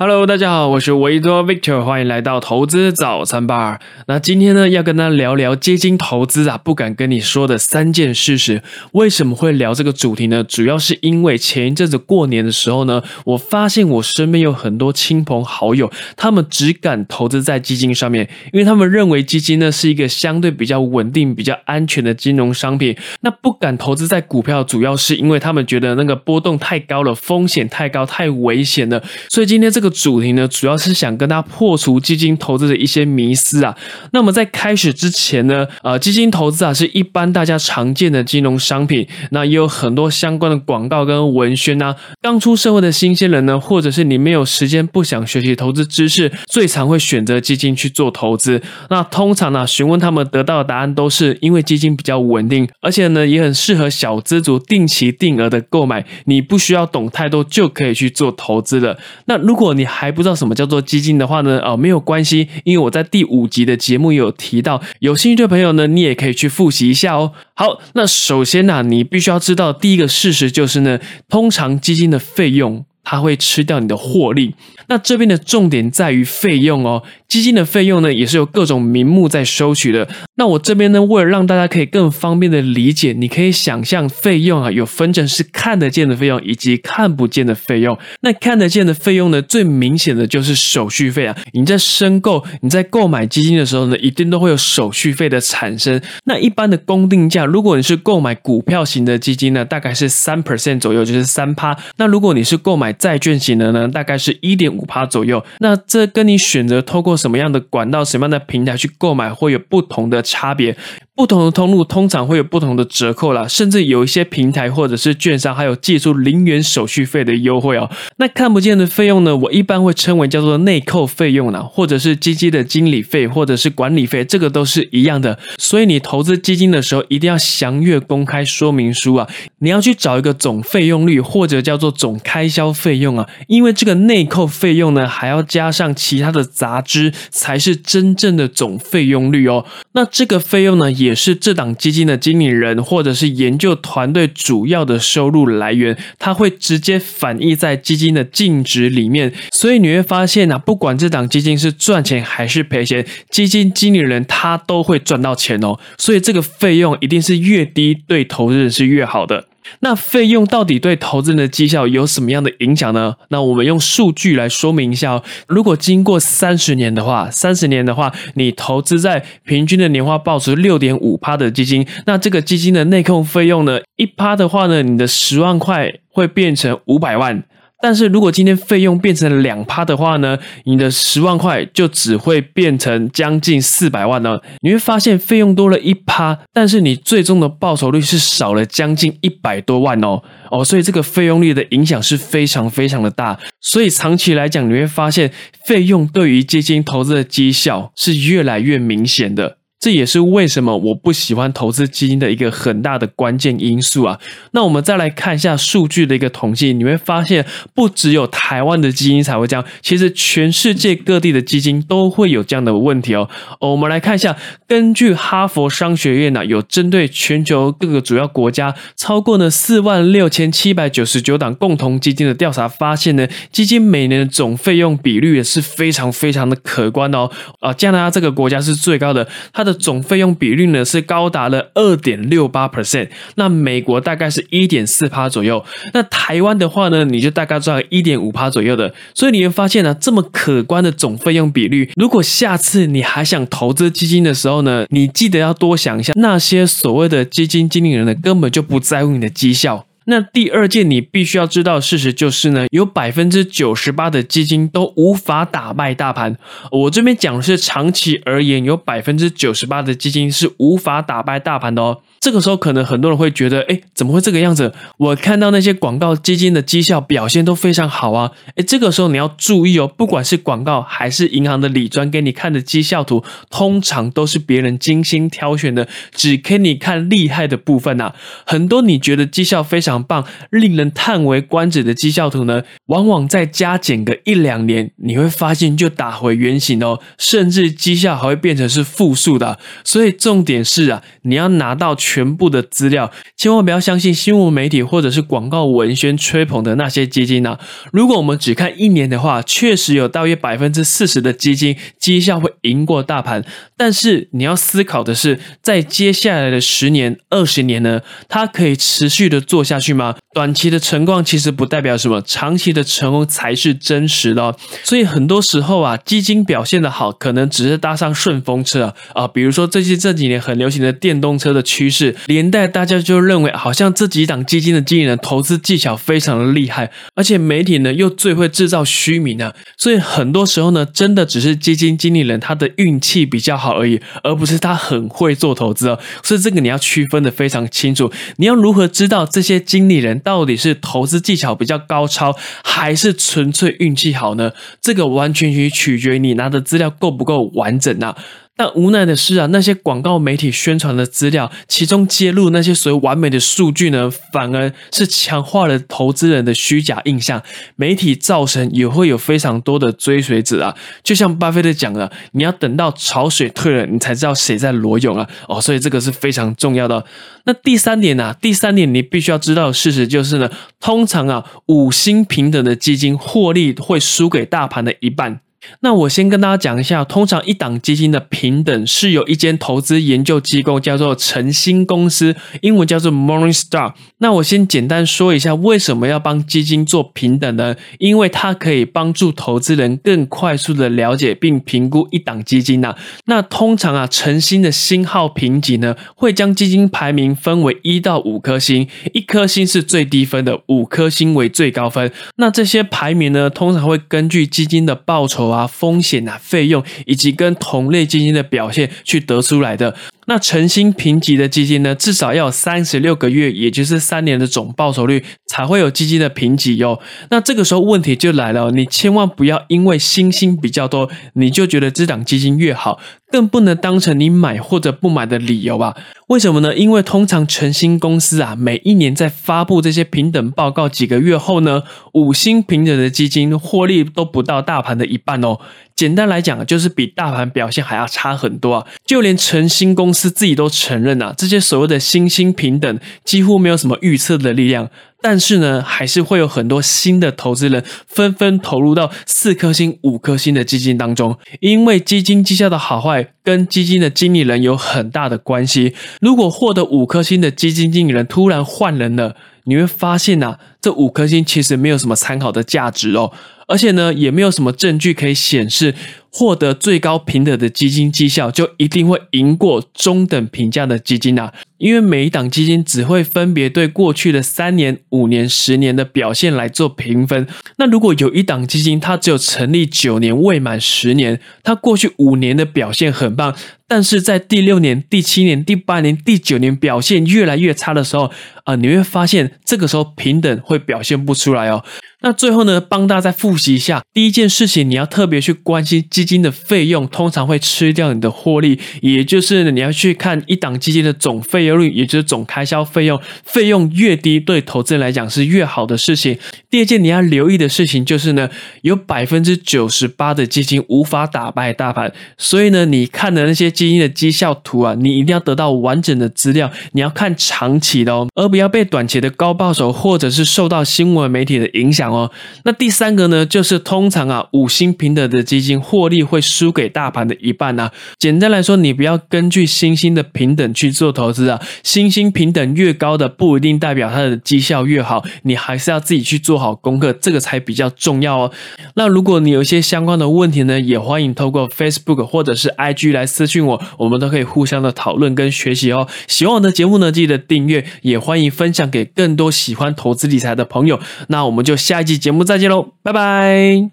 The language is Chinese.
Hello，大家好，我是维多 Victor，欢迎来到投资早餐吧。那今天呢，要跟大家聊聊基金投资啊，不敢跟你说的三件事实。为什么会聊这个主题呢？主要是因为前一阵子过年的时候呢，我发现我身边有很多亲朋好友，他们只敢投资在基金上面，因为他们认为基金呢是一个相对比较稳定、比较安全的金融商品。那不敢投资在股票，主要是因为他们觉得那个波动太高了，风险太高，太危险了。所以今天这个。主题呢，主要是想跟大家破除基金投资的一些迷思啊。那么在开始之前呢，呃，基金投资啊是一般大家常见的金融商品，那也有很多相关的广告跟文宣啊。刚出社会的新鲜人呢，或者是你没有时间不想学习投资知识，最常会选择基金去做投资。那通常呢，询问他们得到的答案都是因为基金比较稳定，而且呢也很适合小资族定期定额的购买，你不需要懂太多就可以去做投资的。那如果你还不知道什么叫做基金的话呢？哦，没有关系，因为我在第五集的节目有提到，有兴趣的朋友呢，你也可以去复习一下哦。好，那首先呢，你必须要知道第一个事实就是呢，通常基金的费用它会吃掉你的获利。那这边的重点在于费用哦。基金的费用呢，也是有各种名目在收取的。那我这边呢，为了让大家可以更方便的理解，你可以想象费用啊，有分成是看得见的费用以及看不见的费用。那看得见的费用呢，最明显的就是手续费啊。你在申购、你在购买基金的时候呢，一定都会有手续费的产生。那一般的公定价，如果你是购买股票型的基金呢，大概是三 percent 左右，就是三趴。那如果你是购买债券型的呢，大概是一点五趴左右。那这跟你选择透过什么样的管道、什么样的平台去购买会有不同的差别。不同的通路通常会有不同的折扣啦，甚至有一些平台或者是券商还有寄出零元手续费的优惠哦。那看不见的费用呢？我一般会称为叫做内扣费用啦，或者是基金的经理费或者是管理费，这个都是一样的。所以你投资基金的时候一定要详阅公开说明书啊，你要去找一个总费用率或者叫做总开销费用啊，因为这个内扣费用呢还要加上其他的杂支，才是真正的总费用率哦。那这个费用呢也。是这档基金的经理人或者是研究团队主要的收入来源，它会直接反映在基金的净值里面。所以你会发现啊，不管这档基金是赚钱还是赔钱，基金经理人他都会赚到钱哦。所以这个费用一定是越低，对投资人是越好的。那费用到底对投资人的绩效有什么样的影响呢？那我们用数据来说明一下哦。如果经过三十年的话，三十年的话，你投资在平均的年化报酬六点五趴的基金，那这个基金的内控费用呢，一趴的话呢，你的十万块会变成五百万。但是如果今天费用变成两趴的话呢，你的十万块就只会变成将近四百万呢。你会发现费用多了一趴，但是你最终的报酬率是少了将近一百多万哦哦，所以这个费用率的影响是非常非常的大。所以长期来讲，你会发现费用对于基金投资的绩效是越来越明显的。这也是为什么我不喜欢投资基金的一个很大的关键因素啊。那我们再来看一下数据的一个统计，你会发现不只有台湾的基金才会这样，其实全世界各地的基金都会有这样的问题哦。我们来看一下，根据哈佛商学院呢，有针对全球各个主要国家超过呢四万六千七百九十九档共同基金的调查发现呢，基金每年的总费用比率也是非常非常的可观的哦。啊，加拿大这个国家是最高的，它的总费用比率呢是高达了二点六八 percent，那美国大概是一点四趴左右，那台湾的话呢，你就大概赚一点五趴左右的，所以你会发现呢，这么可观的总费用比率，如果下次你还想投资基金的时候呢，你记得要多想一下，那些所谓的基金经理人呢，根本就不在乎你的绩效。那第二件你必须要知道的事实就是呢，有百分之九十八的基金都无法打败大盘。我这边讲的是长期而言，有百分之九十八的基金是无法打败大盘的哦。这个时候可能很多人会觉得，哎，怎么会这个样子？我看到那些广告基金的绩效表现都非常好啊，哎，这个时候你要注意哦，不管是广告还是银行的理专给你看的绩效图，通常都是别人精心挑选的，只给你看厉害的部分呐。很多你觉得绩效非常棒、令人叹为观止的绩效图呢，往往再加减个一两年，你会发现就打回原形哦，甚至绩效还会变成是负数的。所以重点是啊，你要拿到。全部的资料，千万不要相信新闻媒体或者是广告文宣吹捧的那些基金啊。如果我们只看一年的话，确实有大约百分之四十的基金绩效会赢过大盘，但是你要思考的是，在接下来的十年、二十年呢，它可以持续的做下去吗？短期的成功其实不代表什么，长期的成功才是真实的。所以很多时候啊，基金表现的好，可能只是搭上顺风车啊，比如说最近这几年很流行的电动车的趋势，是连带大家就认为好像这几档基金的经理人投资技巧非常的厉害，而且媒体呢又最会制造虚名啊，所以很多时候呢，真的只是基金经理人他的运气比较好而已，而不是他很会做投资哦。所以这个你要区分的非常清楚，你要如何知道这些经理人？到底是投资技巧比较高超，还是纯粹运气好呢？这个完全取决于你拿的资料够不够完整啊。但无奈的是啊，那些广告媒体宣传的资料，其中揭露那些所谓完美的数据呢，反而是强化了投资人的虚假印象。媒体造成也会有非常多的追随者啊。就像巴菲特讲的，你要等到潮水退了，你才知道谁在裸泳啊。哦，所以这个是非常重要的。那第三点呢？第三点你必须要知道的事实就是呢，通常啊，五星平等的基金获利会输给大盘的一半。那我先跟大家讲一下，通常一档基金的平等是由一间投资研究机构叫做晨星公司，英文叫做 Morningstar。那我先简单说一下，为什么要帮基金做平等呢？因为它可以帮助投资人更快速的了解并评估一档基金呐。那通常啊，晨星的星号评级呢，会将基金排名分为一到五颗星，一颗星是最低分的，五颗星为最高分。那这些排名呢，通常会根据基金的报酬。啊，风险啊，费用以及跟同类基金的表现去得出来的。那诚心评级的基金呢，至少要有三十六个月，也就是三年的总报酬率，才会有基金的评级哟。那这个时候问题就来了，你千万不要因为星星比较多，你就觉得这档基金越好，更不能当成你买或者不买的理由吧。为什么呢？因为通常诚心公司啊，每一年在发布这些平等报告几个月后呢，五星平等的基金获利都不到大盘的一半哦。简单来讲，就是比大盘表现还要差很多啊！就连晨星公司自己都承认啊，这些所谓的新兴平等几乎没有什么预测的力量。但是呢，还是会有很多新的投资人纷纷投入到四颗星、五颗星的基金当中，因为基金绩效的好坏跟基金的经理人有很大的关系。如果获得五颗星的基金经理人突然换人了，你会发现呐，这五颗星其实没有什么参考的价值哦。而且呢，也没有什么证据可以显示获得最高评等的基金绩效就一定会赢过中等评价的基金啊。因为每一档基金只会分别对过去的三年、五年、十年的表现来做评分。那如果有一档基金它只有成立九年未满十年，它过去五年的表现很棒，但是在第六年、第七年、第八年、第九年表现越来越差的时候啊，你会发现这个时候平等会表现不出来哦。那最后呢，帮大家再复习一下，第一件事情，你要特别去关心基金的费用，通常会吃掉你的获利，也就是你要去看一档基金的总费用率，也就是总开销费用，费用越低，对投资人来讲是越好的事情。第二件你要留意的事情就是呢，有百分之九十八的基金无法打败大盘，所以呢，你看的那些基金的绩效图啊，你一定要得到完整的资料，你要看长期的哦，而不要被短期的高报酬或者是受到新闻媒体的影响。哦，那第三个呢，就是通常啊，五星平等的基金获利会输给大盘的一半呢。简单来说，你不要根据星星的平等去做投资啊，星星平等越高的不一定代表它的绩效越好，你还是要自己去做好功课，这个才比较重要哦。那如果你有一些相关的问题呢，也欢迎透过 Facebook 或者是 IG 来私讯我，我们都可以互相的讨论跟学习哦。喜欢我的节目呢，记得订阅，也欢迎分享给更多喜欢投资理财的朋友。那我们就下。下期节目再见喽，拜拜。